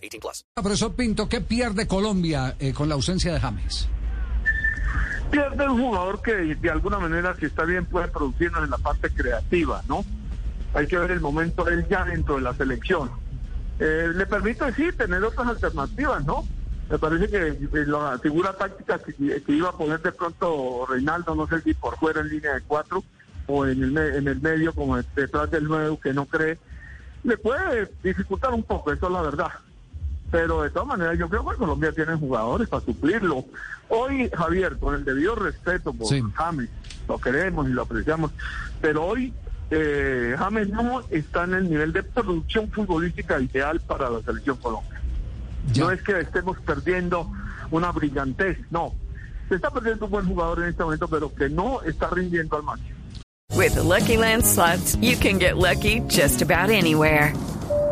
18 plus. Profesor Pinto, ¿qué pierde Colombia eh, con la ausencia de James? Pierde un jugador que de alguna manera, si está bien, puede producirnos en la parte creativa, ¿no? Hay que ver el momento de él ya dentro de la selección. Eh, le permite, sí, tener otras alternativas, ¿no? me parece que eh, la figura táctica que, iba a poner de pronto Reinaldo, no sé si por fuera en línea de cuatro o en el, en el medio como detrás del nuevo que no cree, le puede dificultar un poco, eso es la verdad. Pero de todas maneras yo creo que Colombia tiene jugadores para suplirlo. Hoy, Javier, con el debido respeto por James, lo queremos y lo apreciamos, pero hoy eh, James no está en el nivel de producción futbolística ideal para la selección Colombia. No es que estemos perdiendo una brillantez, no. Se está perdiendo un buen jugador en este momento, pero que no está rindiendo al máximo. With the Lucky Land slots, you can get lucky just about anywhere.